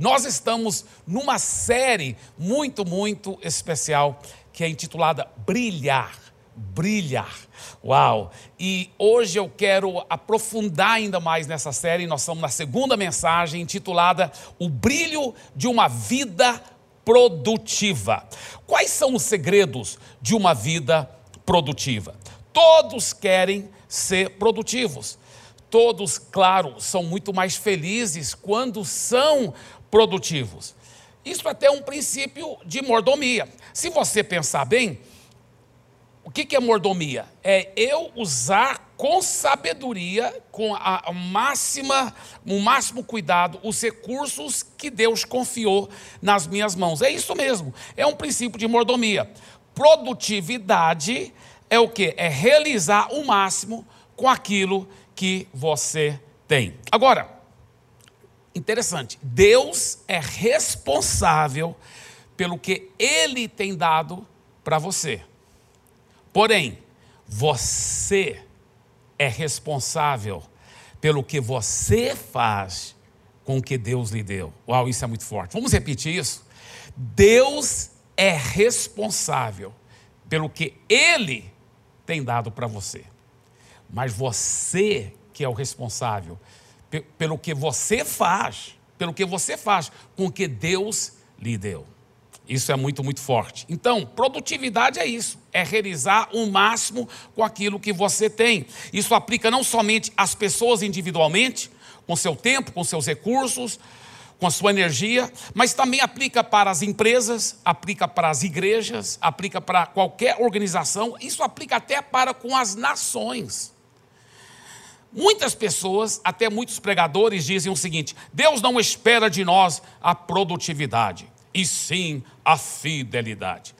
Nós estamos numa série muito, muito especial que é intitulada Brilhar. Brilhar. Uau! E hoje eu quero aprofundar ainda mais nessa série. Nós estamos na segunda mensagem intitulada O Brilho de uma Vida Produtiva. Quais são os segredos de uma vida produtiva? Todos querem ser produtivos. Todos, claro, são muito mais felizes quando são produtivos. Isso até é um princípio de mordomia. Se você pensar bem, o que é mordomia? É eu usar com sabedoria, com a máxima, o máximo cuidado, os recursos que Deus confiou nas minhas mãos. É isso mesmo. É um princípio de mordomia. Produtividade é o que? É realizar o máximo com aquilo que você tem. Agora, interessante, Deus é responsável pelo que Ele tem dado para você. Porém, você é responsável pelo que você faz com o que Deus lhe deu. Uau, isso é muito forte. Vamos repetir isso? Deus é responsável pelo que Ele tem dado para você. Mas você que é o responsável pelo que você faz, pelo que você faz com o que Deus lhe deu. Isso é muito, muito forte. Então, produtividade é isso, é realizar o máximo com aquilo que você tem. Isso aplica não somente às pessoas individualmente, com seu tempo, com seus recursos, com a sua energia, mas também aplica para as empresas, aplica para as igrejas, aplica para qualquer organização, isso aplica até para com as nações. Muitas pessoas, até muitos pregadores, dizem o seguinte: Deus não espera de nós a produtividade, e sim a fidelidade.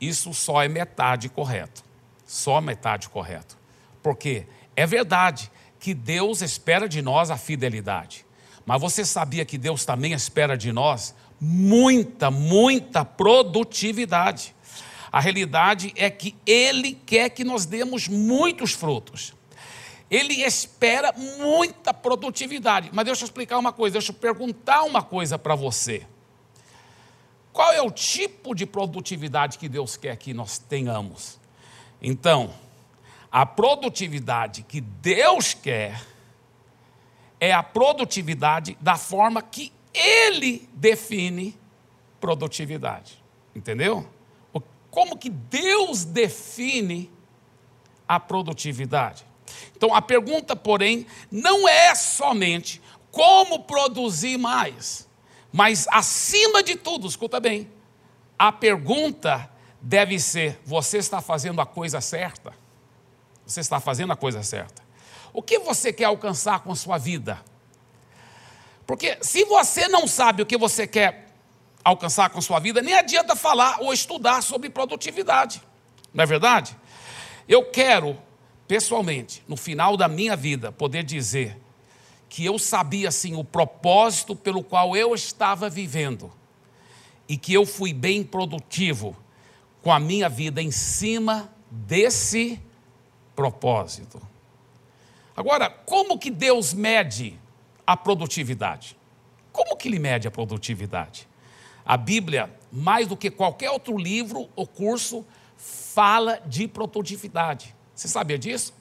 Isso só é metade correto. Só metade correto. Porque é verdade que Deus espera de nós a fidelidade. Mas você sabia que Deus também espera de nós muita, muita produtividade. A realidade é que Ele quer que nós demos muitos frutos. Ele espera muita produtividade. Mas deixa eu explicar uma coisa, deixa eu perguntar uma coisa para você. Qual é o tipo de produtividade que Deus quer que nós tenhamos? Então, a produtividade que Deus quer é a produtividade da forma que ele define produtividade. Entendeu? Como que Deus define a produtividade? Então a pergunta, porém, não é somente como produzir mais, mas acima de tudo, escuta bem, a pergunta deve ser: você está fazendo a coisa certa? Você está fazendo a coisa certa? O que você quer alcançar com a sua vida? Porque se você não sabe o que você quer alcançar com sua vida, nem adianta falar ou estudar sobre produtividade. Não é verdade? Eu quero, pessoalmente, no final da minha vida, poder dizer que eu sabia assim o propósito pelo qual eu estava vivendo e que eu fui bem produtivo com a minha vida em cima desse propósito. Agora, como que Deus mede a produtividade? Como que ele mede a produtividade? A Bíblia, mais do que qualquer outro livro ou curso, fala de produtividade. Você sabia disso?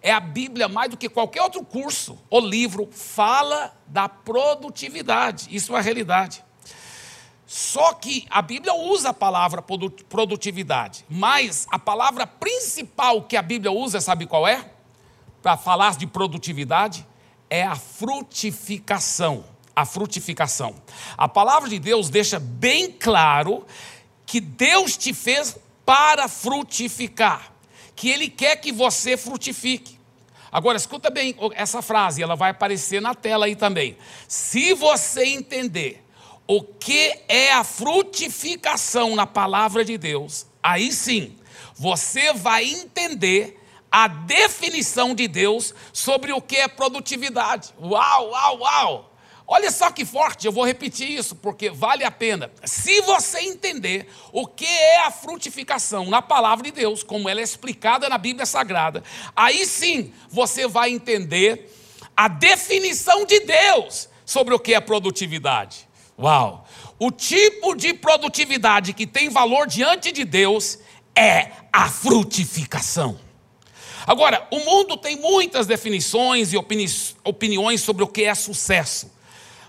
É a Bíblia, mais do que qualquer outro curso ou livro, fala da produtividade. Isso é a realidade. Só que a Bíblia usa a palavra produtividade, mas a palavra principal que a Bíblia usa, sabe qual é? para falar de produtividade é a frutificação. A frutificação. A palavra de Deus deixa bem claro que Deus te fez para frutificar, que Ele quer que você frutifique. Agora, escuta bem essa frase, ela vai aparecer na tela aí também. Se você entender o que é a frutificação na palavra de Deus, aí sim, você vai entender a definição de Deus sobre o que é produtividade. Uau, uau, uau! Olha só que forte, eu vou repetir isso porque vale a pena. Se você entender o que é a frutificação na palavra de Deus, como ela é explicada na Bíblia Sagrada, aí sim você vai entender a definição de Deus sobre o que é produtividade. Uau! O tipo de produtividade que tem valor diante de Deus é a frutificação. Agora, o mundo tem muitas definições e opini opiniões sobre o que é sucesso.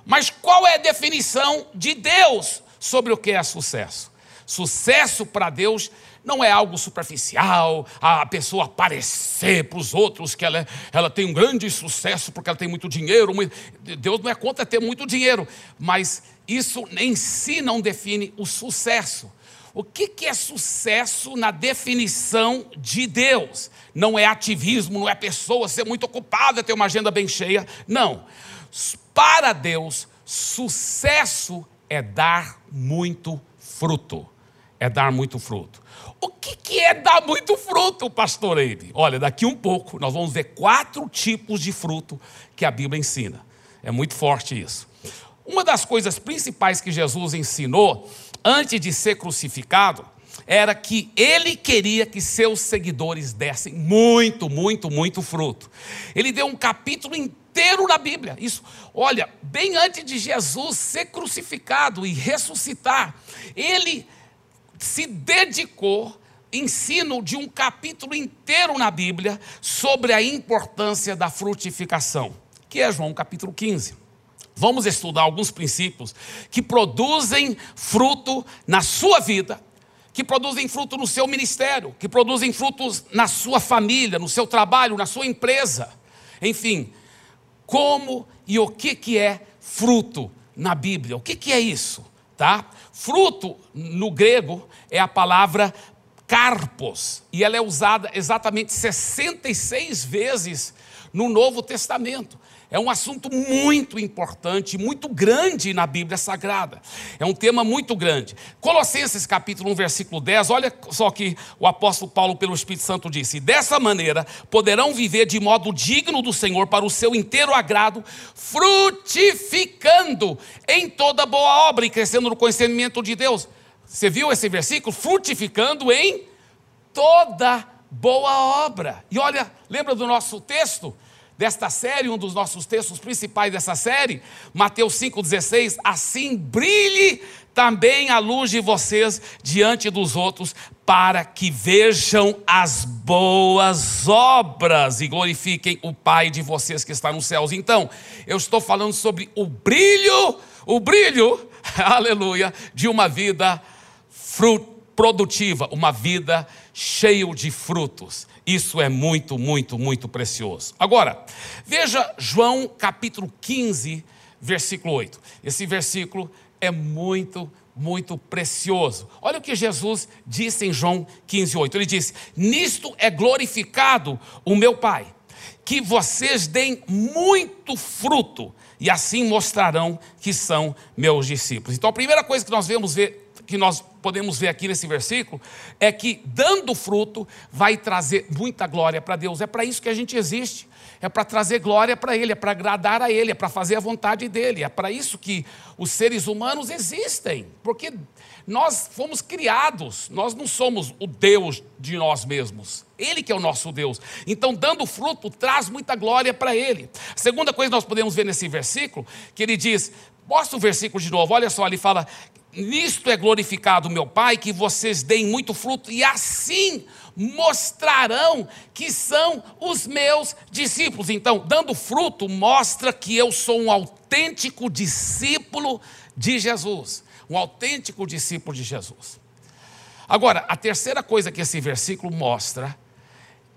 Mas qual é a definição de Deus sobre o que é sucesso? Sucesso para Deus não é algo superficial, a pessoa aparecer para os outros que ela, ela tem um grande sucesso porque ela tem muito dinheiro. Deus não é contra ter muito dinheiro, mas isso em si não define o sucesso. O que, que é sucesso na definição de Deus? Não é ativismo, não é pessoa ser muito ocupada, ter uma agenda bem cheia. Não. Para Deus, sucesso é dar muito fruto. É dar muito fruto. O que, que é dar muito fruto, pastor Eide? Olha, daqui um pouco nós vamos ver quatro tipos de fruto que a Bíblia ensina. É muito forte isso. Uma das coisas principais que Jesus ensinou antes de ser crucificado era que ele queria que seus seguidores dessem muito, muito, muito fruto. Ele deu um capítulo inteiro na Bíblia. Isso, olha, bem antes de Jesus ser crucificado e ressuscitar, ele se dedicou ensino de um capítulo inteiro na Bíblia sobre a importância da frutificação, que é João capítulo 15. Vamos estudar alguns princípios que produzem fruto na sua vida, que produzem fruto no seu ministério, que produzem frutos na sua família, no seu trabalho, na sua empresa. Enfim, como e o que, que é fruto na Bíblia? O que, que é isso? Tá? Fruto no grego é a palavra carpos, e ela é usada exatamente 66 vezes no Novo Testamento. É um assunto muito importante, muito grande na Bíblia Sagrada. É um tema muito grande. Colossenses capítulo 1, versículo 10, olha só que o apóstolo Paulo, pelo Espírito Santo, disse: Dessa maneira poderão viver de modo digno do Senhor para o seu inteiro agrado, frutificando em toda boa obra e crescendo no conhecimento de Deus. Você viu esse versículo? Frutificando em toda boa obra. E olha, lembra do nosso texto? Desta série, um dos nossos textos principais dessa série, Mateus 5,16: Assim brilhe também a luz de vocês diante dos outros, para que vejam as boas obras e glorifiquem o Pai de vocês que está nos céus. Então, eu estou falando sobre o brilho, o brilho, aleluia, de uma vida produtiva, uma vida cheia de frutos. Isso é muito, muito, muito precioso. Agora, veja João capítulo 15, versículo 8. Esse versículo é muito, muito precioso. Olha o que Jesus disse em João 15, 8. Ele disse: Nisto é glorificado o meu Pai, que vocês deem muito fruto, e assim mostrarão que são meus discípulos. Então, a primeira coisa que nós vemos ver que nós podemos ver aqui nesse versículo é que dando fruto vai trazer muita glória para Deus. É para isso que a gente existe. É para trazer glória para Ele, é para agradar a Ele, é para fazer a vontade dEle. É para isso que os seres humanos existem. Porque nós fomos criados, nós não somos o Deus de nós mesmos. Ele que é o nosso Deus. Então, dando fruto, traz muita glória para Ele. Segunda coisa que nós podemos ver nesse versículo, que ele diz, mostra o versículo de novo, olha só, ele fala Nisto é glorificado meu Pai, que vocês deem muito fruto, e assim mostrarão que são os meus discípulos. Então, dando fruto, mostra que eu sou um autêntico discípulo de Jesus. Um autêntico discípulo de Jesus. Agora, a terceira coisa que esse versículo mostra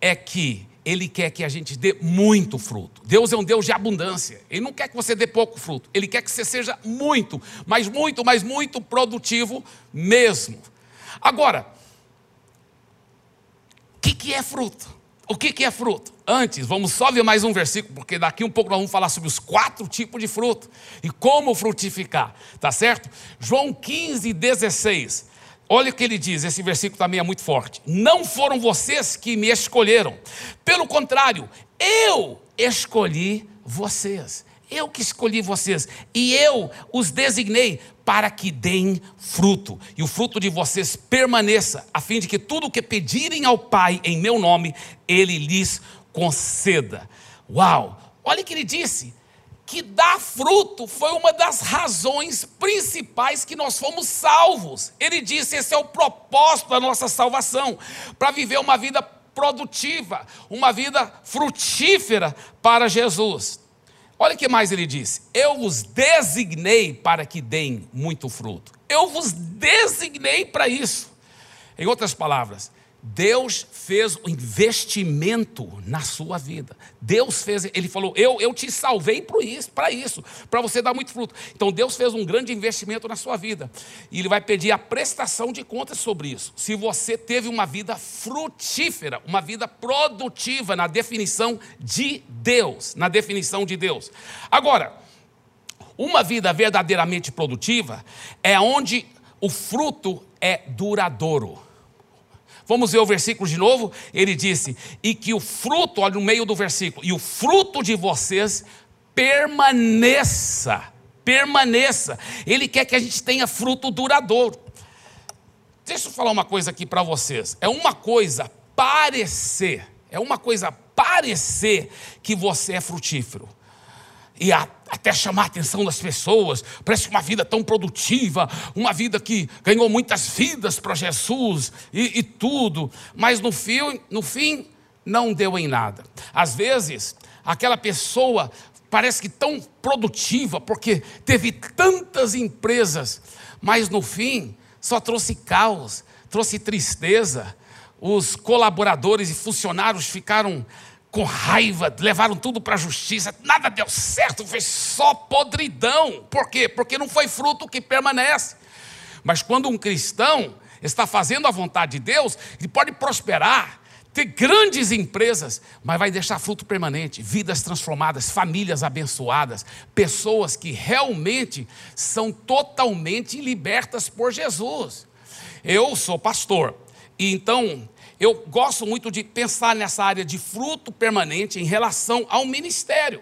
é que ele quer que a gente dê muito fruto. Deus é um Deus de abundância. Ele não quer que você dê pouco fruto. Ele quer que você seja muito, mas muito, mas muito produtivo mesmo. Agora, o que, que é fruto? O que, que é fruto? Antes, vamos só ver mais um versículo, porque daqui um pouco nós vamos falar sobre os quatro tipos de fruto e como frutificar, tá certo? João 15, 16. Olha o que ele diz, esse versículo também é muito forte. Não foram vocês que me escolheram, pelo contrário, eu escolhi vocês. Eu que escolhi vocês e eu os designei para que deem fruto e o fruto de vocês permaneça, a fim de que tudo o que pedirem ao Pai em meu nome, Ele lhes conceda. Uau! Olha o que ele disse. Que dar fruto foi uma das razões principais que nós fomos salvos. Ele disse: esse é o propósito da nossa salvação, para viver uma vida produtiva, uma vida frutífera para Jesus. Olha o que mais ele disse: Eu vos designei para que deem muito fruto. Eu vos designei para isso. Em outras palavras, Deus fez um investimento na sua vida. Deus fez, ele falou: Eu, eu te salvei para isso, para isso, para você dar muito fruto. Então Deus fez um grande investimento na sua vida. E Ele vai pedir a prestação de contas sobre isso. Se você teve uma vida frutífera, uma vida produtiva na definição de Deus. Na definição de Deus. Agora, uma vida verdadeiramente produtiva é onde o fruto é duradouro. Vamos ver o versículo de novo? Ele disse: E que o fruto, olha no meio do versículo, e o fruto de vocês permaneça, permaneça. Ele quer que a gente tenha fruto duradouro. Deixa eu falar uma coisa aqui para vocês. É uma coisa parecer, é uma coisa parecer que você é frutífero e a, até chamar a atenção das pessoas. Parece uma vida tão produtiva, uma vida que ganhou muitas vidas para Jesus e, e, tudo, mas no fim, no fim não deu em nada. Às vezes, aquela pessoa parece que tão produtiva, porque teve tantas empresas, mas no fim só trouxe caos, trouxe tristeza. Os colaboradores e funcionários ficaram com raiva, levaram tudo para a justiça, nada deu certo, fez só podridão. Por quê? Porque não foi fruto que permanece. Mas quando um cristão está fazendo a vontade de Deus, ele pode prosperar, ter grandes empresas, mas vai deixar fruto permanente, vidas transformadas, famílias abençoadas, pessoas que realmente são totalmente libertas por Jesus. Eu sou pastor, e então eu gosto muito de pensar nessa área de fruto permanente em relação ao ministério.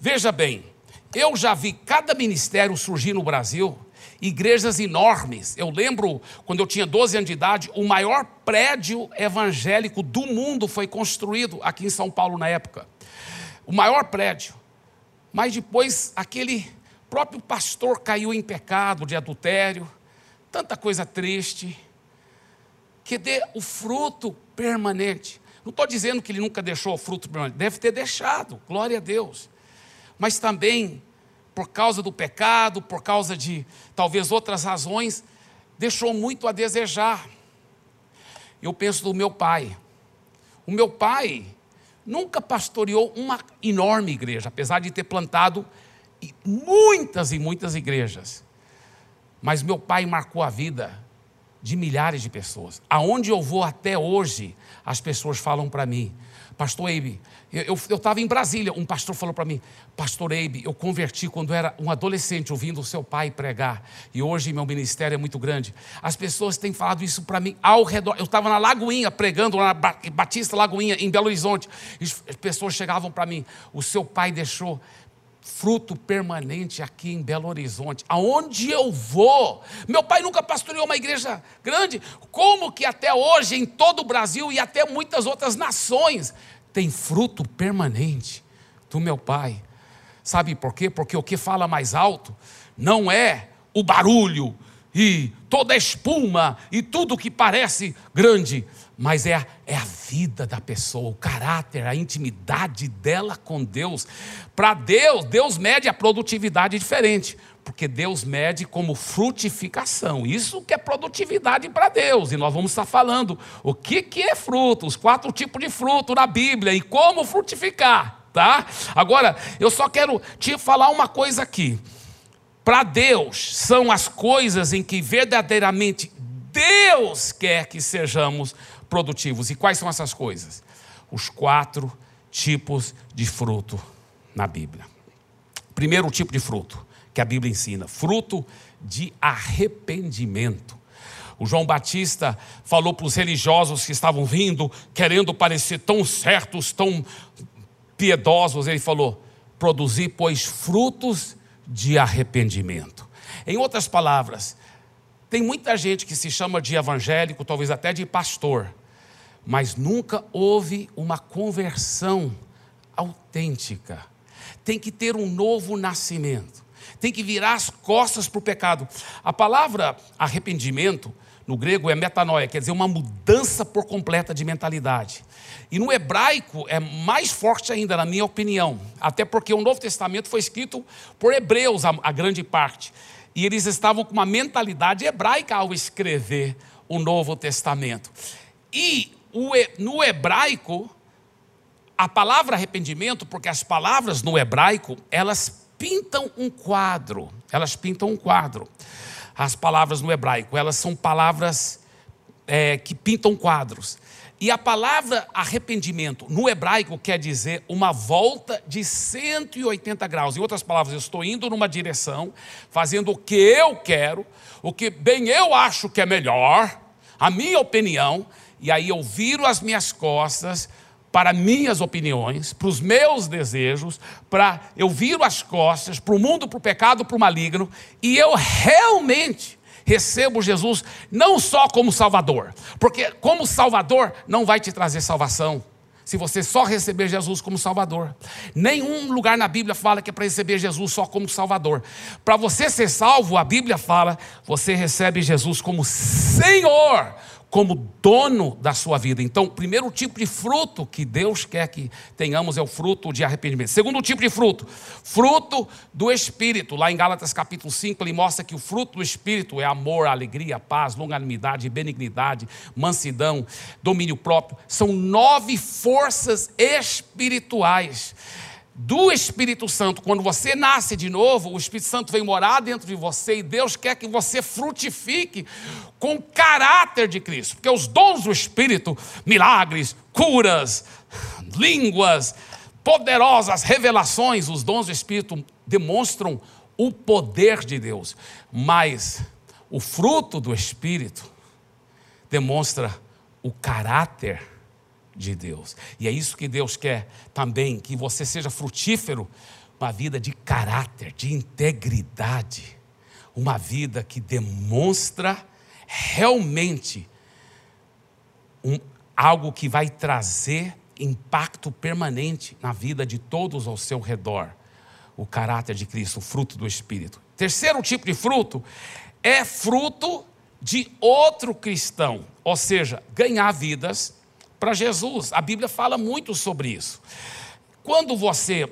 Veja bem, eu já vi cada ministério surgir no Brasil, igrejas enormes. Eu lembro, quando eu tinha 12 anos de idade, o maior prédio evangélico do mundo foi construído aqui em São Paulo na época. O maior prédio. Mas depois aquele próprio pastor caiu em pecado de adultério, tanta coisa triste que dê o fruto permanente. Não estou dizendo que ele nunca deixou o fruto permanente, deve ter deixado, glória a Deus. Mas também, por causa do pecado, por causa de talvez outras razões, deixou muito a desejar. Eu penso do meu pai. O meu pai nunca pastoreou uma enorme igreja, apesar de ter plantado muitas e muitas igrejas. Mas meu pai marcou a vida de milhares de pessoas. Aonde eu vou até hoje, as pessoas falam para mim, Pastor Eibe, eu estava em Brasília, um pastor falou para mim, Pastor Eibe, eu converti quando era um adolescente, ouvindo o seu pai pregar, e hoje meu ministério é muito grande. As pessoas têm falado isso para mim ao redor. Eu estava na Lagoinha, pregando na Batista Lagoinha, em Belo Horizonte, as pessoas chegavam para mim, o seu pai deixou fruto permanente aqui em Belo Horizonte. Aonde eu vou? Meu pai nunca pastoreou uma igreja grande. Como que até hoje, em todo o Brasil e até muitas outras nações, tem fruto permanente do meu pai? Sabe por quê? Porque o que fala mais alto não é o barulho e toda a espuma e tudo que parece grande, mas é a, é a vida da pessoa, o caráter, a intimidade dela com Deus. Para Deus, Deus mede a produtividade diferente, porque Deus mede como frutificação. Isso que é produtividade para Deus, e nós vamos estar falando o que, que é fruto, os quatro tipos de fruto na Bíblia e como frutificar, tá? Agora, eu só quero te falar uma coisa aqui. Para Deus, são as coisas em que verdadeiramente Deus quer que sejamos produtivos. E quais são essas coisas? Os quatro tipos de fruto na Bíblia. Primeiro tipo de fruto que a Bíblia ensina: fruto de arrependimento. O João Batista falou para os religiosos que estavam vindo, querendo parecer tão certos, tão piedosos, ele falou: produzir, pois, frutos de arrependimento. Em outras palavras, tem muita gente que se chama de evangélico, talvez até de pastor, mas nunca houve uma conversão autêntica. tem que ter um novo nascimento, tem que virar as costas para o pecado. A palavra arrependimento, no grego, é metanoia, quer dizer, uma mudança por completa de mentalidade. E no hebraico é mais forte ainda, na minha opinião, até porque o Novo Testamento foi escrito por hebreus, a, a grande parte. E eles estavam com uma mentalidade hebraica ao escrever o Novo Testamento. E no hebraico, a palavra arrependimento, porque as palavras no hebraico, elas pintam um quadro. Elas pintam um quadro. As palavras no hebraico, elas são palavras é, que pintam quadros. E a palavra arrependimento no hebraico quer dizer uma volta de 180 graus. Em outras palavras, eu estou indo numa direção, fazendo o que eu quero, o que bem eu acho que é melhor, a minha opinião, e aí eu viro as minhas costas para minhas opiniões, para os meus desejos, para eu viro as costas para o mundo, para o pecado, para o maligno, e eu realmente recebo Jesus não só como Salvador, porque como Salvador não vai te trazer salvação. Se você só receber Jesus como Salvador, nenhum lugar na Bíblia fala que é para receber Jesus só como Salvador. Para você ser salvo, a Bíblia fala, você recebe Jesus como Senhor, como dono da sua vida. Então, o primeiro tipo de fruto que Deus quer que tenhamos é o fruto de arrependimento. Segundo tipo de fruto, fruto do Espírito. Lá em Gálatas capítulo 5, ele mostra que o fruto do Espírito é amor, alegria, paz, longanimidade, benignidade, mansidão, domínio próprio. São nove forças espirituais do Espírito Santo, quando você nasce de novo, o Espírito Santo vem morar dentro de você e Deus quer que você frutifique com o caráter de Cristo, porque os dons do Espírito, milagres, curas, línguas, poderosas revelações, os dons do Espírito demonstram o poder de Deus, mas o fruto do Espírito demonstra o caráter de Deus. E é isso que Deus quer também, que você seja frutífero, uma vida de caráter, de integridade, uma vida que demonstra realmente um, algo que vai trazer impacto permanente na vida de todos ao seu redor. O caráter de Cristo, o fruto do Espírito. Terceiro tipo de fruto é fruto de outro cristão, ou seja, ganhar vidas para Jesus. A Bíblia fala muito sobre isso. Quando você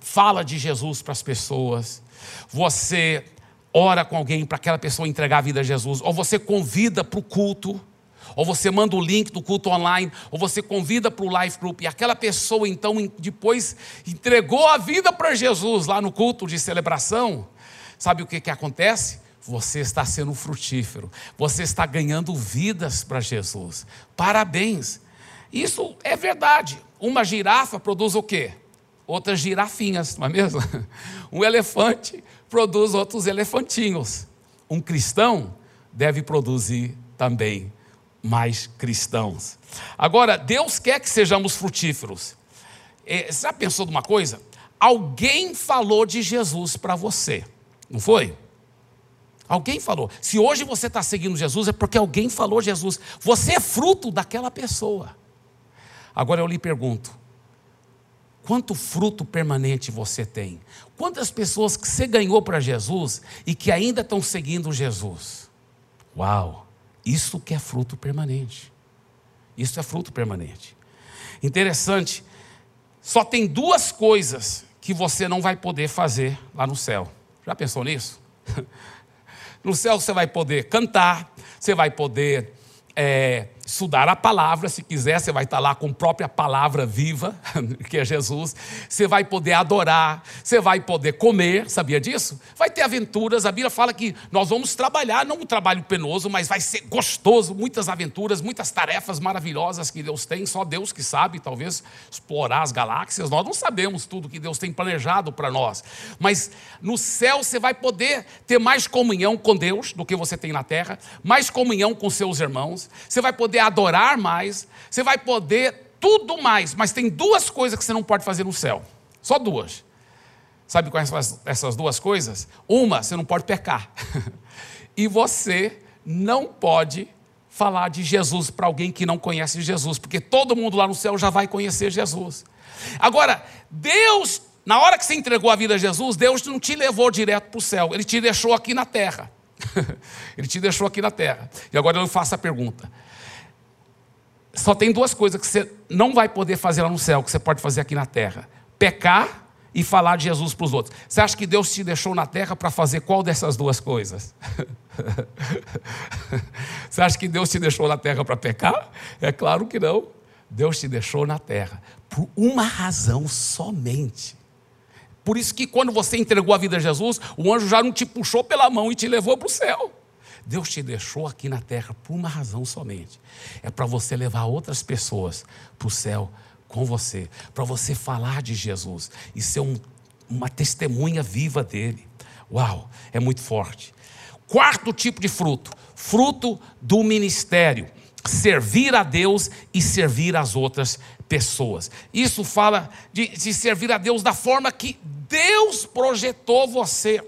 fala de Jesus para as pessoas, você ora com alguém para aquela pessoa entregar a vida a Jesus, ou você convida para o culto, ou você manda o link do culto online, ou você convida para o life group, e aquela pessoa então depois entregou a vida para Jesus lá no culto de celebração, sabe o que, que acontece? Você está sendo frutífero, você está ganhando vidas para Jesus. Parabéns. Isso é verdade. Uma girafa produz o quê? Outras girafinhas, não é mesmo? Um elefante produz outros elefantinhos. Um cristão deve produzir também mais cristãos. Agora, Deus quer que sejamos frutíferos. É, você já pensou numa coisa? Alguém falou de Jesus para você, não foi? Alguém falou. Se hoje você está seguindo Jesus, é porque alguém falou Jesus. Você é fruto daquela pessoa. Agora eu lhe pergunto: quanto fruto permanente você tem? Quantas pessoas que você ganhou para Jesus e que ainda estão seguindo Jesus? Uau! Isso que é fruto permanente. Isso é fruto permanente. Interessante. Só tem duas coisas que você não vai poder fazer lá no céu. Já pensou nisso? No céu você vai poder cantar, você vai poder é, estudar a palavra, se quiser, você vai estar lá com a própria palavra viva, que é Jesus. Você vai poder adorar, você vai poder comer, sabia disso? Vai ter aventuras. A Bíblia fala que nós vamos trabalhar, não um trabalho penoso, mas vai ser gostoso, muitas aventuras, muitas tarefas maravilhosas que Deus tem, só Deus que sabe, talvez explorar as galáxias. Nós não sabemos tudo que Deus tem planejado para nós, mas no céu você vai poder ter mais comunhão com Deus do que você tem na terra, mais comunhão com seus irmãos, você vai poder adorar mais, você vai poder tudo mais, mas tem duas coisas que você não pode fazer no céu. Só duas. Sabe quais são essas duas coisas? Uma, você não pode pecar. e você não pode falar de Jesus para alguém que não conhece Jesus, porque todo mundo lá no céu já vai conhecer Jesus. Agora, Deus na hora que você entregou a vida a Jesus, Deus não te levou direto para o céu, Ele te deixou aqui na terra. ele te deixou aqui na terra. E agora eu faço a pergunta: só tem duas coisas que você não vai poder fazer lá no céu, que você pode fazer aqui na terra: pecar e falar de Jesus para os outros. Você acha que Deus te deixou na terra para fazer qual dessas duas coisas? Você acha que Deus te deixou na terra para pecar? É claro que não. Deus te deixou na terra por uma razão somente. Por isso que quando você entregou a vida a Jesus, o anjo já não te puxou pela mão e te levou para o céu. Deus te deixou aqui na terra por uma razão somente. É para você levar outras pessoas para o céu com você, para você falar de Jesus e ser um, uma testemunha viva dele. Uau, é muito forte. Quarto tipo de fruto, fruto do ministério, servir a Deus e servir as outras pessoas. Isso fala de, de servir a Deus da forma que Deus projetou você.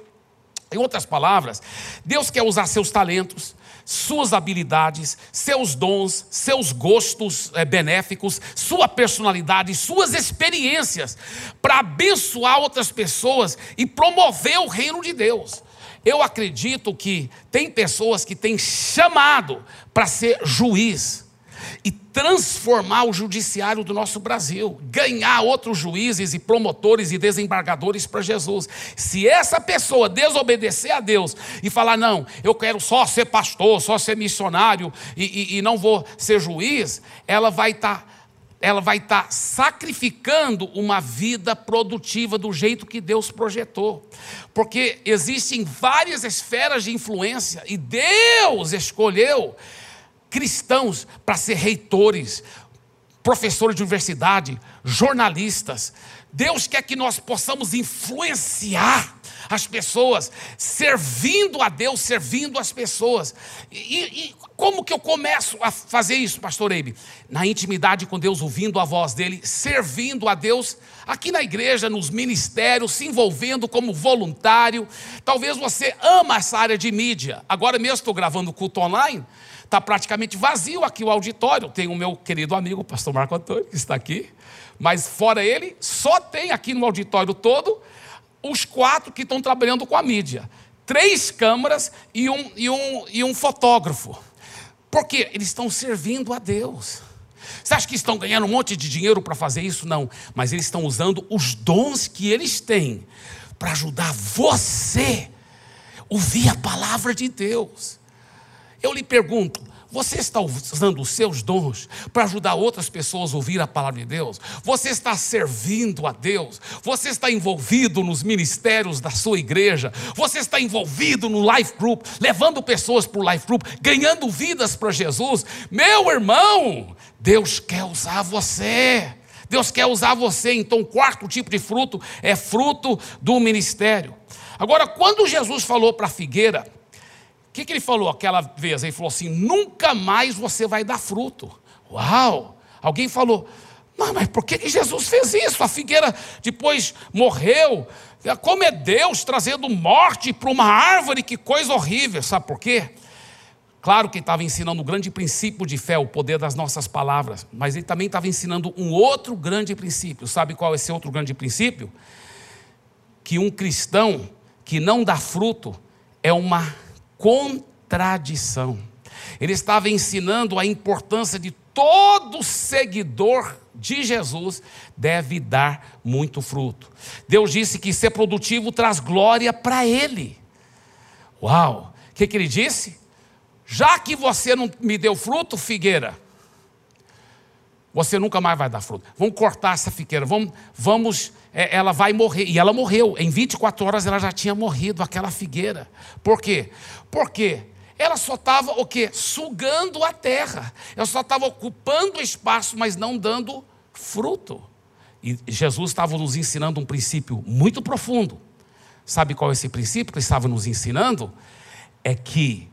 Em outras palavras, Deus quer usar seus talentos, suas habilidades, seus dons, seus gostos é, benéficos, sua personalidade, suas experiências para abençoar outras pessoas e promover o reino de Deus. Eu acredito que tem pessoas que têm chamado para ser juiz e transformar o judiciário do nosso Brasil, ganhar outros juízes e promotores e desembargadores para Jesus. Se essa pessoa desobedecer a Deus e falar, não, eu quero só ser pastor, só ser missionário e, e, e não vou ser juiz, ela vai estar. Tá ela vai estar tá sacrificando uma vida produtiva do jeito que Deus projetou. Porque existem várias esferas de influência e Deus escolheu cristãos para ser reitores, professores de universidade, jornalistas. Deus quer que nós possamos influenciar as pessoas, servindo a Deus, servindo as pessoas. E, e, como que eu começo a fazer isso, pastor Eibe? Na intimidade com Deus, ouvindo a voz dele, servindo a Deus, aqui na igreja, nos ministérios, se envolvendo como voluntário. Talvez você ama essa área de mídia. Agora mesmo estou gravando culto online. Está praticamente vazio aqui o auditório. Tem o meu querido amigo, o pastor Marco Antônio, que está aqui. Mas fora ele, só tem aqui no auditório todo os quatro que estão trabalhando com a mídia. Três câmeras e um, e um, e um fotógrafo. Porque eles estão servindo a Deus. Você acha que estão ganhando um monte de dinheiro para fazer isso? Não. Mas eles estão usando os dons que eles têm para ajudar você a ouvir a palavra de Deus. Eu lhe pergunto: você está usando os seus dons para ajudar outras pessoas a ouvir a palavra de Deus? Você está servindo a Deus? Você está envolvido nos ministérios da sua igreja? Você está envolvido no life group, levando pessoas para o life group, ganhando vidas para Jesus? Meu irmão, Deus quer usar você. Deus quer usar você. Então, o quarto tipo de fruto é fruto do ministério. Agora, quando Jesus falou para a figueira, que, que ele falou aquela vez? Ele falou assim: nunca mais você vai dar fruto. Uau! Alguém falou, não, mas por que, que Jesus fez isso? A figueira depois morreu. Como é Deus trazendo morte para uma árvore? Que coisa horrível. Sabe por quê? Claro que ele estava ensinando o grande princípio de fé, o poder das nossas palavras, mas ele também estava ensinando um outro grande princípio. Sabe qual é esse outro grande princípio? Que um cristão que não dá fruto é uma contradição. Ele estava ensinando a importância de todo seguidor de Jesus deve dar muito fruto. Deus disse que ser produtivo traz glória para Ele. Uau! O que, que ele disse? Já que você não me deu fruto, figueira, você nunca mais vai dar fruto. Vamos cortar essa figueira, vamos, vamos é, ela vai morrer. E ela morreu. Em 24 horas ela já tinha morrido, aquela figueira. Por quê? Porque ela só estava o quê? Sugando a terra. Ela só estava ocupando espaço, mas não dando fruto. E Jesus estava nos ensinando um princípio muito profundo. Sabe qual é esse princípio que ele estava nos ensinando? É que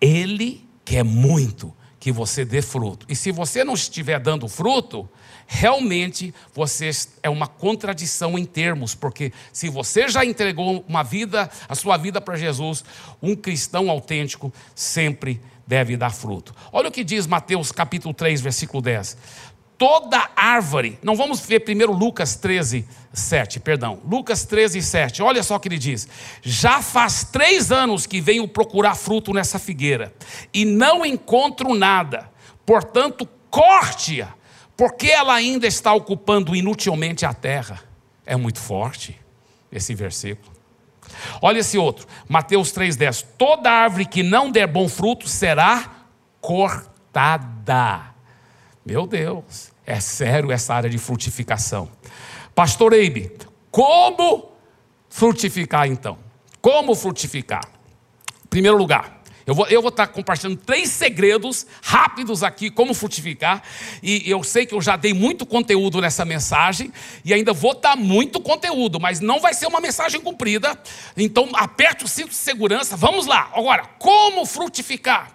Ele quer muito que você dê fruto. E se você não estiver dando fruto, realmente você é uma contradição em termos, porque se você já entregou uma vida, a sua vida para Jesus, um cristão autêntico sempre deve dar fruto. Olha o que diz Mateus capítulo 3, versículo 10. Toda árvore. Não vamos ver primeiro Lucas 13, 7, perdão. Lucas 13, 7. Olha só o que ele diz. Já faz três anos que venho procurar fruto nessa figueira e não encontro nada. Portanto, corte-a, porque ela ainda está ocupando inutilmente a terra. É muito forte esse versículo. Olha esse outro, Mateus 3,10. Toda árvore que não der bom fruto será cortada. Meu Deus, é sério essa área de frutificação. Pastor Eibe, como frutificar então? Como frutificar? Primeiro lugar, eu vou, eu vou estar compartilhando três segredos rápidos aqui, como frutificar. E eu sei que eu já dei muito conteúdo nessa mensagem, e ainda vou dar muito conteúdo, mas não vai ser uma mensagem comprida. Então, aperte o cinto de segurança. Vamos lá. Agora, como frutificar?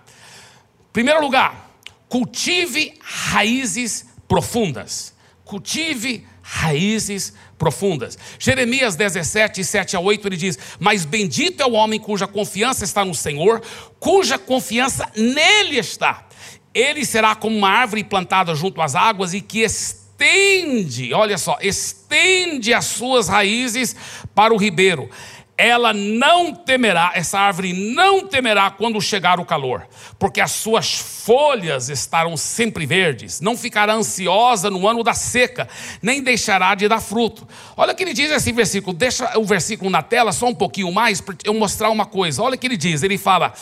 Primeiro lugar, cultive raízes profundas. Cultive raízes profundas. Jeremias 17, 7 a 8, ele diz: Mas bendito é o homem cuja confiança está no Senhor, cuja confiança nele está. Ele será como uma árvore plantada junto às águas e que estende, olha só, estende as suas raízes para o ribeiro ela não temerá, essa árvore não temerá quando chegar o calor, porque as suas folhas estarão sempre verdes, não ficará ansiosa no ano da seca, nem deixará de dar fruto. Olha o que ele diz esse versículo, deixa o versículo na tela só um pouquinho mais para eu mostrar uma coisa. Olha o que ele diz, ele fala: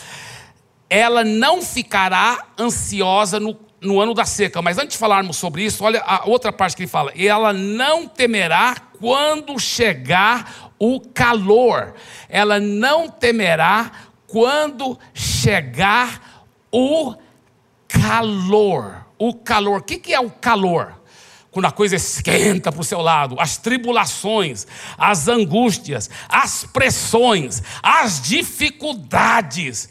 ela não ficará ansiosa no, no ano da seca. Mas antes de falarmos sobre isso, olha a outra parte que ele fala: ela não temerá quando chegar o calor. Ela não temerá quando chegar o calor. O calor. O que é o calor? Quando a coisa esquenta para o seu lado, as tribulações, as angústias, as pressões, as dificuldades.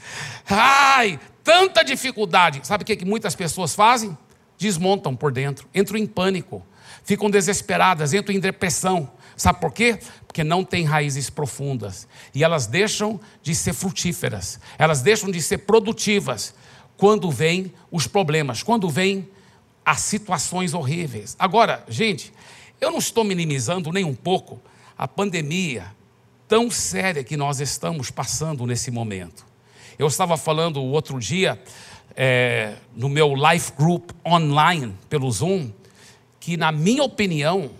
Ai, tanta dificuldade. Sabe o que, que muitas pessoas fazem? Desmontam por dentro, entram em pânico, ficam desesperadas, entram em depressão. Sabe por quê? Porque não têm raízes profundas. E elas deixam de ser frutíferas, elas deixam de ser produtivas quando vêm os problemas, quando vêm as situações horríveis. Agora, gente, eu não estou minimizando nem um pouco a pandemia tão séria que nós estamos passando nesse momento. Eu estava falando o outro dia é, no meu life group online pelo Zoom que, na minha opinião,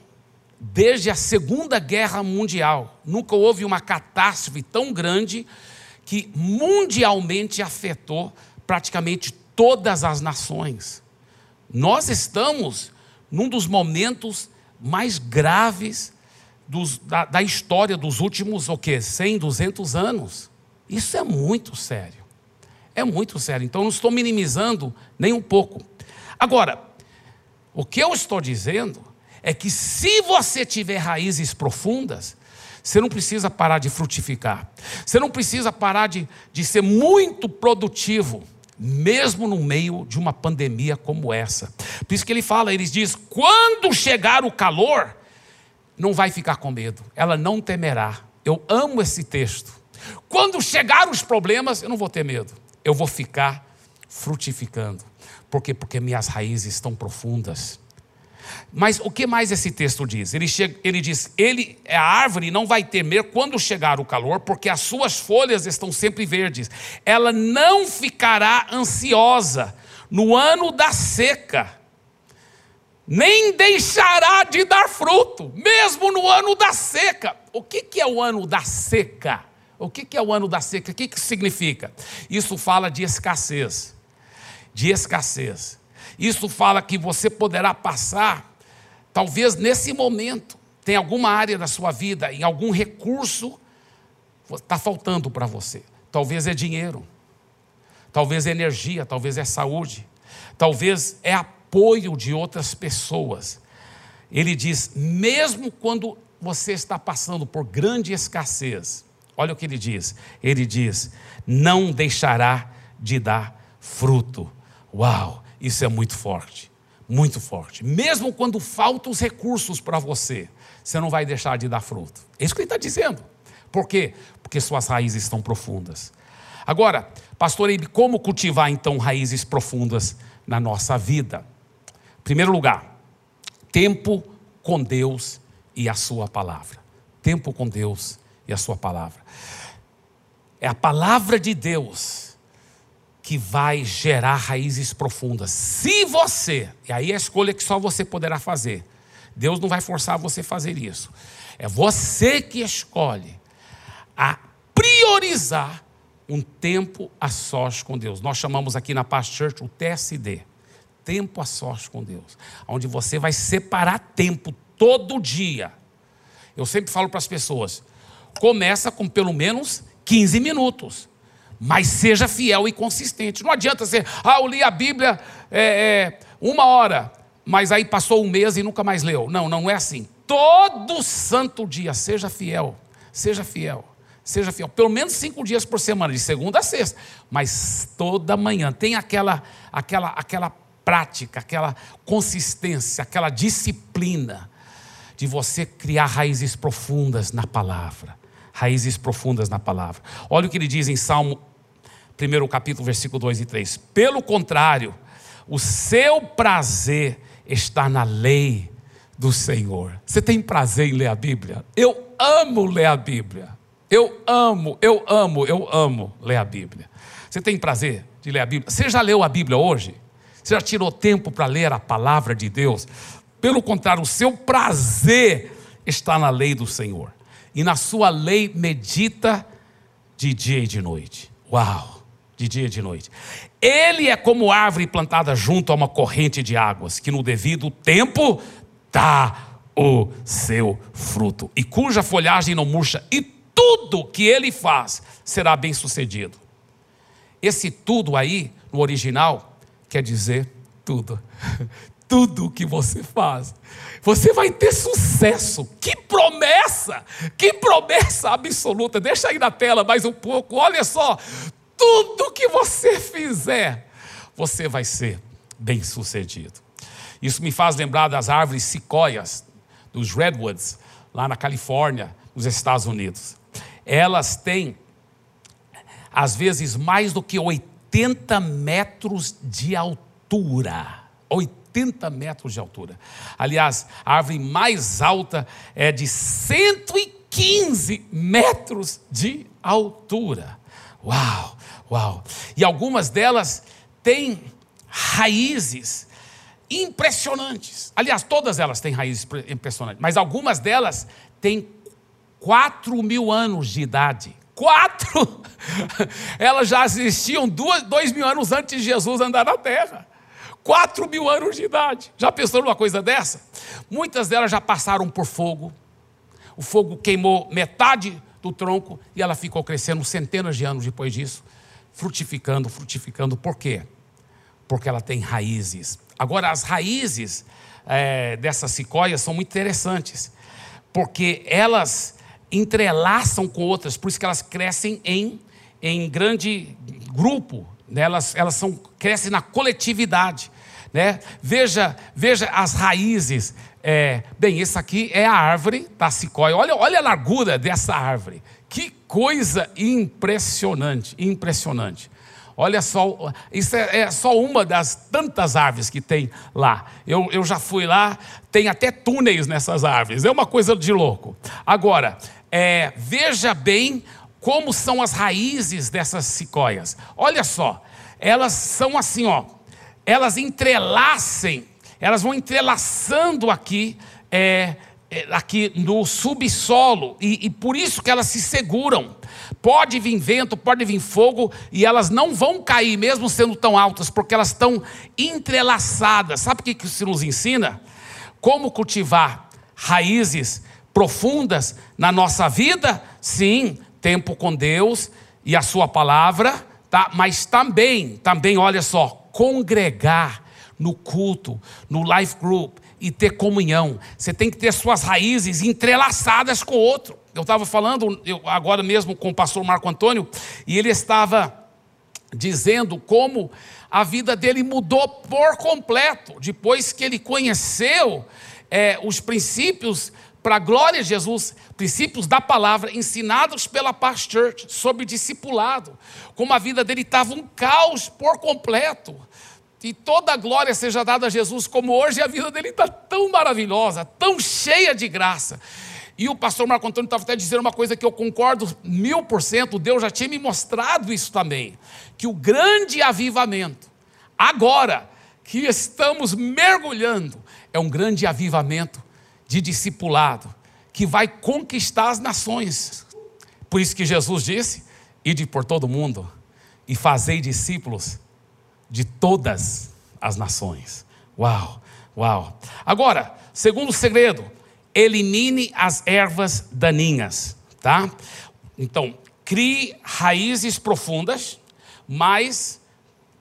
desde a Segunda Guerra Mundial. Nunca houve uma catástrofe tão grande que mundialmente afetou praticamente todas as nações. Nós estamos num dos momentos mais graves dos, da, da, história dos últimos, o quê? 100, 200 anos. Isso é muito sério. É muito sério. Então, não estou minimizando nem um pouco. Agora, o que eu estou dizendo é que se você tiver raízes profundas, você não precisa parar de frutificar, você não precisa parar de, de ser muito produtivo, mesmo no meio de uma pandemia como essa. Por isso que ele fala, ele diz: quando chegar o calor, não vai ficar com medo, ela não temerá. Eu amo esse texto. Quando chegar os problemas, eu não vou ter medo, eu vou ficar frutificando. Por quê? Porque minhas raízes estão profundas. Mas o que mais esse texto diz? Ele, chega, ele diz: ele, a árvore não vai temer quando chegar o calor, porque as suas folhas estão sempre verdes. Ela não ficará ansiosa no ano da seca, nem deixará de dar fruto, mesmo no ano da seca. O que, que é o ano da seca? O que, que é o ano da seca? O que, que significa? Isso fala de escassez. De escassez. Isso fala que você poderá passar, talvez nesse momento, tem alguma área da sua vida, em algum recurso, está faltando para você. Talvez é dinheiro, talvez é energia, talvez é saúde, talvez é apoio de outras pessoas. Ele diz: mesmo quando você está passando por grande escassez, olha o que ele diz: ele diz, não deixará de dar fruto. Uau! Isso é muito forte, muito forte. Mesmo quando faltam os recursos para você, você não vai deixar de dar fruto. É isso que ele está dizendo. Por quê? Porque suas raízes estão profundas. Agora, pastor como cultivar então raízes profundas na nossa vida? Primeiro lugar, tempo com Deus e a Sua palavra. Tempo com Deus e a Sua palavra. É a palavra de Deus que vai gerar raízes profundas. Se você, e aí é a escolha que só você poderá fazer, Deus não vai forçar você a fazer isso. É você que escolhe a priorizar um tempo a sós com Deus. Nós chamamos aqui na Past Church o TSD, tempo a sós com Deus, onde você vai separar tempo todo dia. Eu sempre falo para as pessoas: começa com pelo menos 15 minutos, mas seja fiel e consistente. Não adianta ser, ah, eu li a Bíblia é, é, uma hora, mas aí passou um mês e nunca mais leu. Não, não é assim. Todo santo dia, seja fiel, seja fiel. Seja fiel, pelo menos cinco dias por semana, de segunda a sexta, mas toda manhã. Tem aquela, aquela, aquela prática, aquela consistência, aquela disciplina de você criar raízes profundas na palavra. Raízes profundas na palavra. Olha o que ele diz em Salmo, 1 capítulo, versículo 2 e 3. Pelo contrário, o seu prazer está na lei do Senhor. Você tem prazer em ler a Bíblia? Eu amo ler a Bíblia. Eu amo, eu amo, eu amo ler a Bíblia. Você tem prazer de ler a Bíblia? Você já leu a Bíblia hoje? Você já tirou tempo para ler a palavra de Deus? Pelo contrário, o seu prazer está na lei do Senhor. E na sua lei medita de dia e de noite. Uau! De dia e de noite. Ele é como árvore plantada junto a uma corrente de águas, que no devido tempo dá o seu fruto, e cuja folhagem não murcha, e tudo que ele faz será bem sucedido. Esse tudo aí, no original, quer dizer tudo. Tudo que você faz, você vai ter sucesso. Que promessa! Que promessa absoluta. Deixa aí na tela mais um pouco. Olha só, tudo que você fizer, você vai ser bem sucedido. Isso me faz lembrar das árvores cicóias, dos redwoods, lá na Califórnia, nos Estados Unidos elas têm, às vezes, mais do que 80 metros de altura. 80 metros de altura. Aliás, a árvore mais alta é de 115 metros de altura. Uau, uau. E algumas delas têm raízes impressionantes. Aliás, todas elas têm raízes impressionantes, mas algumas delas têm quatro mil anos de idade. Quatro! Elas já existiam duas, dois mil anos antes de Jesus andar na terra. Quatro mil anos de idade. Já pensou numa coisa dessa? Muitas delas já passaram por fogo. O fogo queimou metade do tronco e ela ficou crescendo centenas de anos depois disso, frutificando, frutificando. Por quê? Porque ela tem raízes. Agora, as raízes é, dessas cicóias são muito interessantes, porque elas entrelaçam com outras, por isso que elas crescem em, em grande grupo, né? elas, elas são, crescem na coletividade. Né? Veja, veja as raízes. É, bem, essa aqui é a árvore da cicóia. Olha, olha a largura dessa árvore. Coisa impressionante, impressionante. Olha só, isso é, é, só uma das tantas árvores que tem lá. Eu, eu já fui lá, tem até túneis nessas árvores, é uma coisa de louco. Agora, é, veja bem como são as raízes dessas cicóias. Olha só, elas são assim, ó, elas entrelacem, elas vão entrelaçando aqui, é, aqui no subsolo, e, e por isso que elas se seguram. Pode vir vento, pode vir fogo, e elas não vão cair, mesmo sendo tão altas, porque elas estão entrelaçadas. Sabe o que isso nos ensina? Como cultivar raízes profundas na nossa vida? Sim, tempo com Deus e a sua palavra, tá? Mas também, também, olha só, congregar no culto, no life group e ter comunhão. Você tem que ter suas raízes entrelaçadas com o outro. Eu estava falando eu, agora mesmo com o pastor Marco Antônio e ele estava dizendo como a vida dele mudou por completo depois que ele conheceu é, os princípios para a glória de Jesus, princípios da palavra ensinados pela Past Church sobre discipulado, como a vida dele estava um caos por completo. E toda a glória seja dada a Jesus, como hoje a vida dele está tão maravilhosa, tão cheia de graça. E o pastor Marco Antônio estava até dizendo uma coisa que eu concordo mil por cento, Deus já tinha me mostrado isso também, que o grande avivamento, agora que estamos mergulhando, é um grande avivamento de discipulado, que vai conquistar as nações. Por isso que Jesus disse: ide por todo mundo e fazei discípulos de todas as nações. Uau, uau. Agora, segundo segredo, elimine as ervas daninhas, tá? Então, crie raízes profundas, mas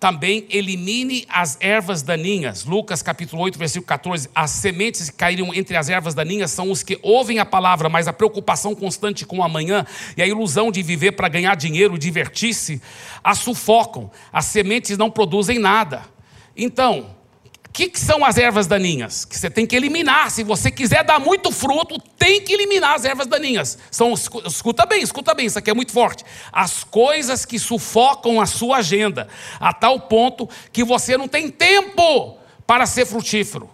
também elimine as ervas daninhas. Lucas capítulo 8, versículo 14. As sementes que caíram entre as ervas daninhas são os que ouvem a palavra, mas a preocupação constante com o amanhã e a ilusão de viver para ganhar dinheiro, divertir-se, a sufocam. As sementes não produzem nada. Então, que, que são as ervas daninhas? Que você tem que eliminar. Se você quiser dar muito fruto, tem que eliminar as ervas daninhas. São, escuta bem, escuta bem, isso aqui é muito forte. As coisas que sufocam a sua agenda, a tal ponto que você não tem tempo para ser frutífero.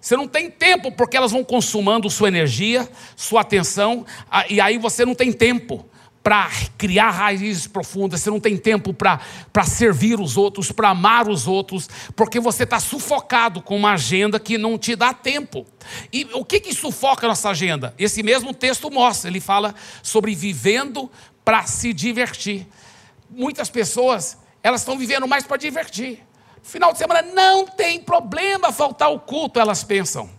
Você não tem tempo porque elas vão consumando sua energia, sua atenção, e aí você não tem tempo para criar raízes profundas, você não tem tempo para servir os outros, para amar os outros, porque você está sufocado com uma agenda que não te dá tempo. E o que, que sufoca a nossa agenda? Esse mesmo texto mostra, ele fala sobre vivendo para se divertir. Muitas pessoas, elas estão vivendo mais para divertir. Final de semana não tem problema faltar o culto, elas pensam,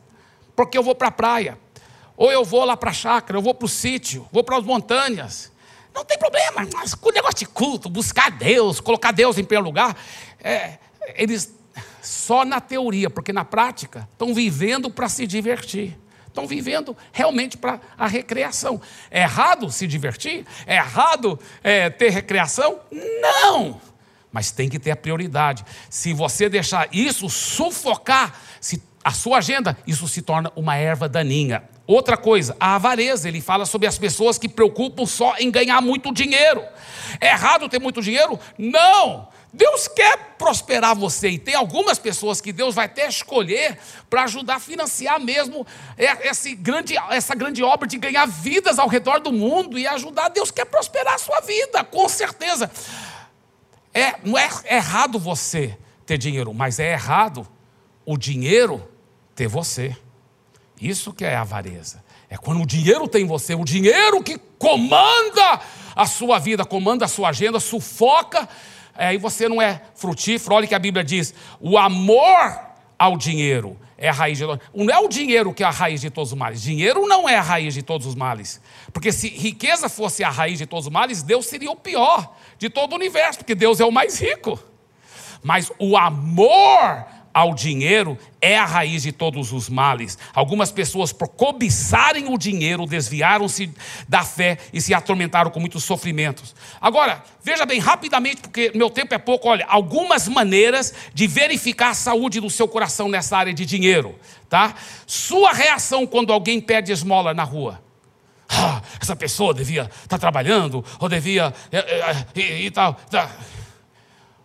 porque eu vou para a praia, ou eu vou lá para a chácara, eu vou para o sítio, vou para as montanhas. Não tem problema, mas com o negócio de culto, buscar Deus, colocar Deus em primeiro lugar, é, eles só na teoria, porque na prática estão vivendo para se divertir. Estão vivendo realmente para a recreação. É errado se divertir? É errado é, ter recreação? Não! Mas tem que ter a prioridade. Se você deixar isso sufocar se a sua agenda, isso se torna uma erva daninha. Outra coisa, a avareza, ele fala sobre as pessoas que preocupam só em ganhar muito dinheiro. É errado ter muito dinheiro? Não! Deus quer prosperar você e tem algumas pessoas que Deus vai até escolher para ajudar a financiar mesmo essa grande, essa grande obra de ganhar vidas ao redor do mundo e ajudar. Deus quer prosperar a sua vida, com certeza. É, não é errado você ter dinheiro, mas é errado o dinheiro ter você. Isso que é avareza. É quando o dinheiro tem você, o dinheiro que comanda a sua vida, comanda a sua agenda, sufoca, aí você não é frutífero. Olha que a Bíblia diz: o amor ao dinheiro é a raiz de Não é o dinheiro que é a raiz de todos os males. Dinheiro não é a raiz de todos os males. Porque se riqueza fosse a raiz de todos os males, Deus seria o pior de todo o universo, porque Deus é o mais rico. Mas o amor ao dinheiro é a raiz de todos os males. Algumas pessoas, por cobiçarem o dinheiro, desviaram-se da fé e se atormentaram com muitos sofrimentos. Agora, veja bem rapidamente, porque meu tempo é pouco. Olha, algumas maneiras de verificar a saúde do seu coração nessa área de dinheiro, tá? Sua reação quando alguém pede esmola na rua. Ah, essa pessoa devia estar tá trabalhando, ou devia. E, e, e, e tal.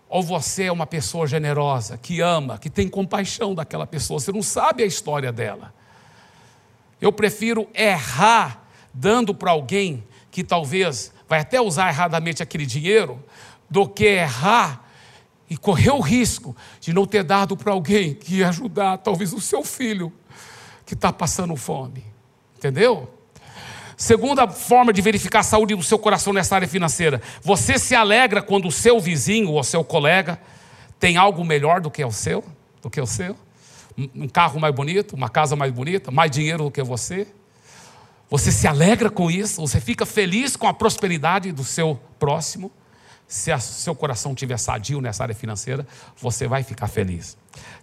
Ou você é uma pessoa generosa, que ama, que tem compaixão daquela pessoa, você não sabe a história dela. Eu prefiro errar dando para alguém que talvez vai até usar erradamente aquele dinheiro, do que errar e correr o risco de não ter dado para alguém que ia ajudar, talvez o seu filho que está passando fome. Entendeu? Segunda forma de verificar a saúde do seu coração nessa área financeira: você se alegra quando o seu vizinho ou seu colega tem algo melhor do que o seu, do que o seu? Um carro mais bonito, uma casa mais bonita, mais dinheiro do que você? Você se alegra com isso? Você fica feliz com a prosperidade do seu próximo? Se o seu coração estiver sadio nessa área financeira, você vai ficar feliz.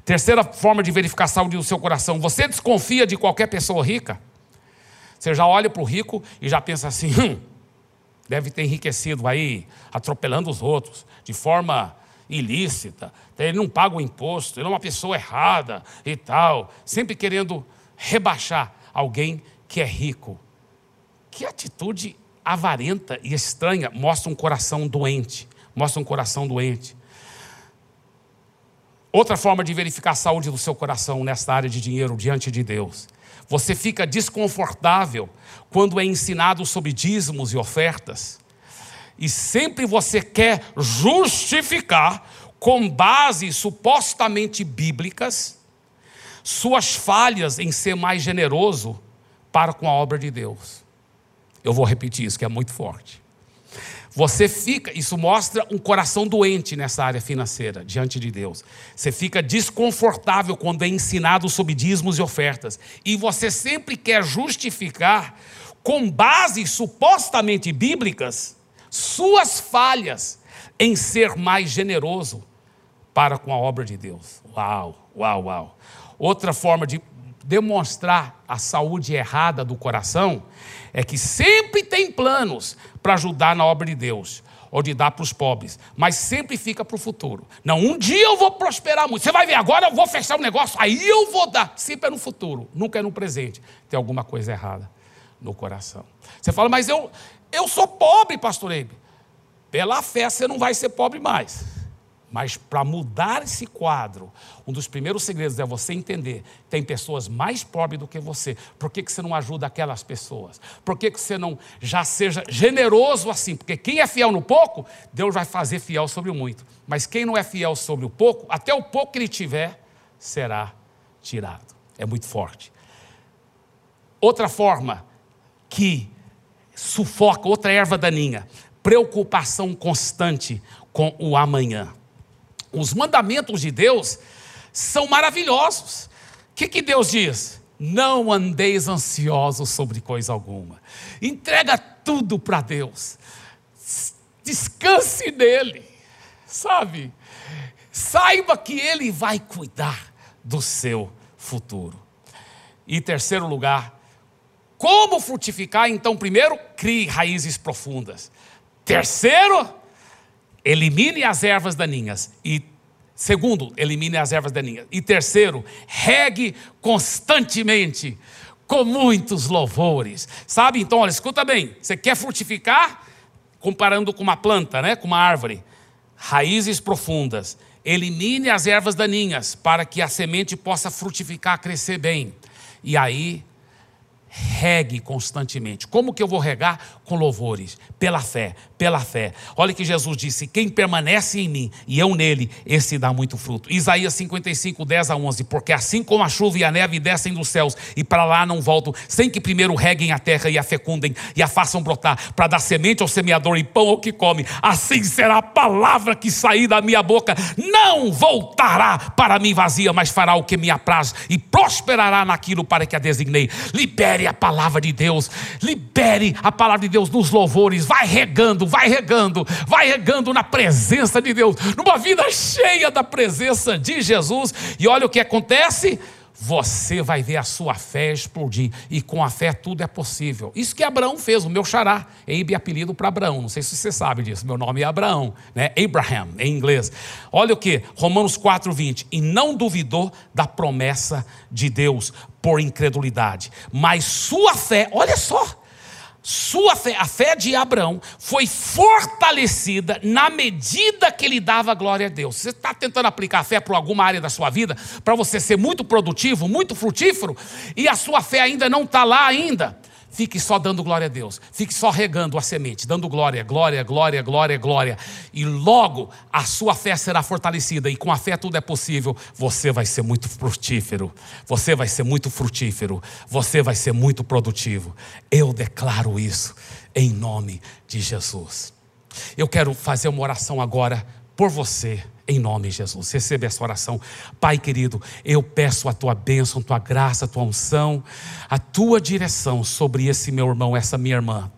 Terceira forma de verificar a saúde do seu coração: você desconfia de qualquer pessoa rica? Você já olha para o rico e já pensa assim: hum, deve ter enriquecido aí, atropelando os outros, de forma ilícita, ele não paga o imposto, ele é uma pessoa errada e tal, sempre querendo rebaixar alguém que é rico. Que atitude avarenta e estranha mostra um coração doente, mostra um coração doente. Outra forma de verificar a saúde do seu coração nesta área de dinheiro diante de Deus. Você fica desconfortável quando é ensinado sobre dízimos e ofertas. E sempre você quer justificar, com bases supostamente bíblicas, suas falhas em ser mais generoso para com a obra de Deus. Eu vou repetir isso, que é muito forte. Você fica, isso mostra um coração doente nessa área financeira, diante de Deus. Você fica desconfortável quando é ensinado sobre dízimos e ofertas. E você sempre quer justificar, com bases supostamente bíblicas, suas falhas em ser mais generoso para com a obra de Deus. Uau, uau, uau. Outra forma de demonstrar a saúde errada do coração é que sempre tem planos para ajudar na obra de Deus ou de dar para os pobres, mas sempre fica para o futuro. Não, um dia eu vou prosperar muito. Você vai ver, agora eu vou fechar o um negócio, aí eu vou dar. Sempre é no futuro, nunca é no presente. Tem alguma coisa errada no coração. Você fala, mas eu, eu sou pobre, pastor Eibe. Pela fé você não vai ser pobre mais. Mas para mudar esse quadro, um dos primeiros segredos é você entender: tem pessoas mais pobres do que você. Por que, que você não ajuda aquelas pessoas? Por que, que você não já seja generoso assim? Porque quem é fiel no pouco, Deus vai fazer fiel sobre o muito. Mas quem não é fiel sobre o pouco, até o pouco que ele tiver, será tirado. É muito forte. Outra forma que sufoca, outra erva daninha, preocupação constante com o amanhã. Os mandamentos de Deus são maravilhosos. O que, que Deus diz? Não andeis ansiosos sobre coisa alguma. Entrega tudo para Deus. Descanse nele, sabe? Saiba que ele vai cuidar do seu futuro. E terceiro lugar, como frutificar? Então, primeiro, crie raízes profundas. Terceiro, elimine as ervas daninhas. E segundo, elimine as ervas daninhas. E terceiro, regue constantemente com muitos louvores. Sabe? Então, olha, escuta bem. Você quer frutificar? Comparando com uma planta, né? Com uma árvore. Raízes profundas. Elimine as ervas daninhas para que a semente possa frutificar, crescer bem. E aí regue constantemente. Como que eu vou regar? Com louvores, pela fé, pela fé. Olha que Jesus disse: Quem permanece em mim e eu nele, esse dá muito fruto. Isaías 55, 10 a 11. Porque assim como a chuva e a neve descem dos céus e para lá não voltam, sem que primeiro reguem a terra e a fecundem e a façam brotar, para dar semente ao semeador e pão ao que come, assim será a palavra que sair da minha boca, não voltará para mim vazia, mas fará o que me apraz e prosperará naquilo para que a designei. Libere a palavra de Deus, libere a palavra de Deus nos louvores, vai regando, vai regando, vai regando na presença de Deus, numa vida cheia da presença de Jesus, e olha o que acontece você vai ver a sua fé explodir. E com a fé tudo é possível. Isso que Abraão fez, o meu xará. Eibe é apelido para Abraão. Não sei se você sabe disso. Meu nome é Abraão, né? Abraham, em inglês. Olha o que? Romanos 4, 20. E não duvidou da promessa de Deus por incredulidade. Mas sua fé, olha só sua fé, a fé de Abraão, foi fortalecida na medida que ele dava glória a Deus. Você está tentando aplicar a fé para alguma área da sua vida, para você ser muito produtivo, muito frutífero, e a sua fé ainda não está lá ainda. Fique só dando glória a Deus. Fique só regando a semente, dando glória, glória, glória, glória, glória. E logo a sua fé será fortalecida. E com a fé tudo é possível. Você vai ser muito frutífero. Você vai ser muito frutífero. Você vai ser muito produtivo. Eu declaro isso em nome de Jesus. Eu quero fazer uma oração agora por você em nome de Jesus. Receba essa oração. Pai querido, eu peço a tua bênção, a tua graça, a tua unção, a tua direção sobre esse meu irmão, essa minha irmã.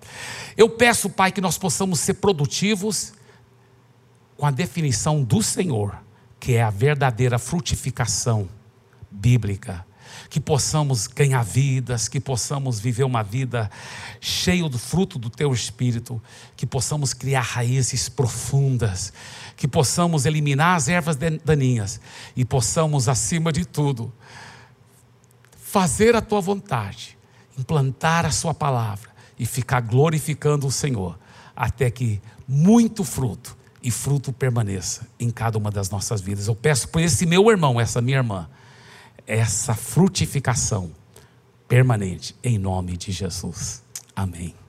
Eu peço, Pai, que nós possamos ser produtivos com a definição do Senhor, que é a verdadeira frutificação bíblica que possamos ganhar vidas, que possamos viver uma vida cheia do fruto do teu espírito, que possamos criar raízes profundas, que possamos eliminar as ervas daninhas e possamos, acima de tudo, fazer a tua vontade, implantar a sua palavra e ficar glorificando o Senhor, até que muito fruto e fruto permaneça em cada uma das nossas vidas. Eu peço por esse meu irmão, essa minha irmã, essa frutificação permanente, em nome de Jesus. Amém.